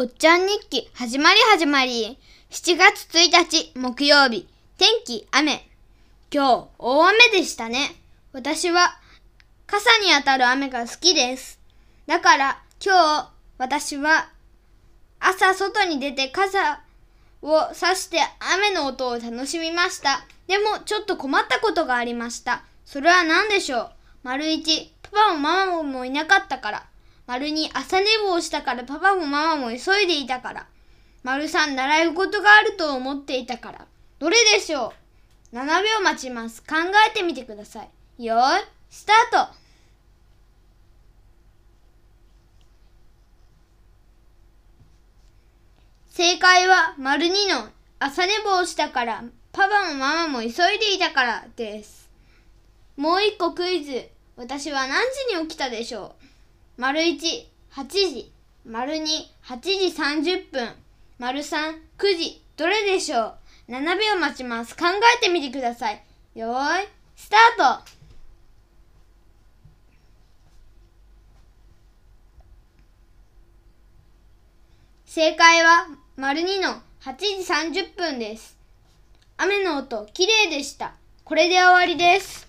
おっちゃん日記始まり始まり。7月1日木曜日。天気雨。今日大雨でしたね。私は傘に当たる雨が好きです。だから今日私は朝外に出て傘を差して雨の音を楽しみました。でもちょっと困ったことがありました。それは何でしょう？丸一パパもママもいなかったから。丸に朝寝坊したからパパもママも急いでいたから。丸三習い事があると思っていたから。どれでしょう ?7 秒待ちます。考えてみてください。よーい、スタート正解は丸2の朝寝坊したからパパもママも急いでいたからです。もう一個クイズ。私は何時に起きたでしょう？丸一、8時。丸二、8時30分。丸三、9時。どれでしょう ?7 秒待ちます。考えてみてください。よーい、スタート正解は、丸二の8時30分です。雨の音、きれいでした。これで終わりです。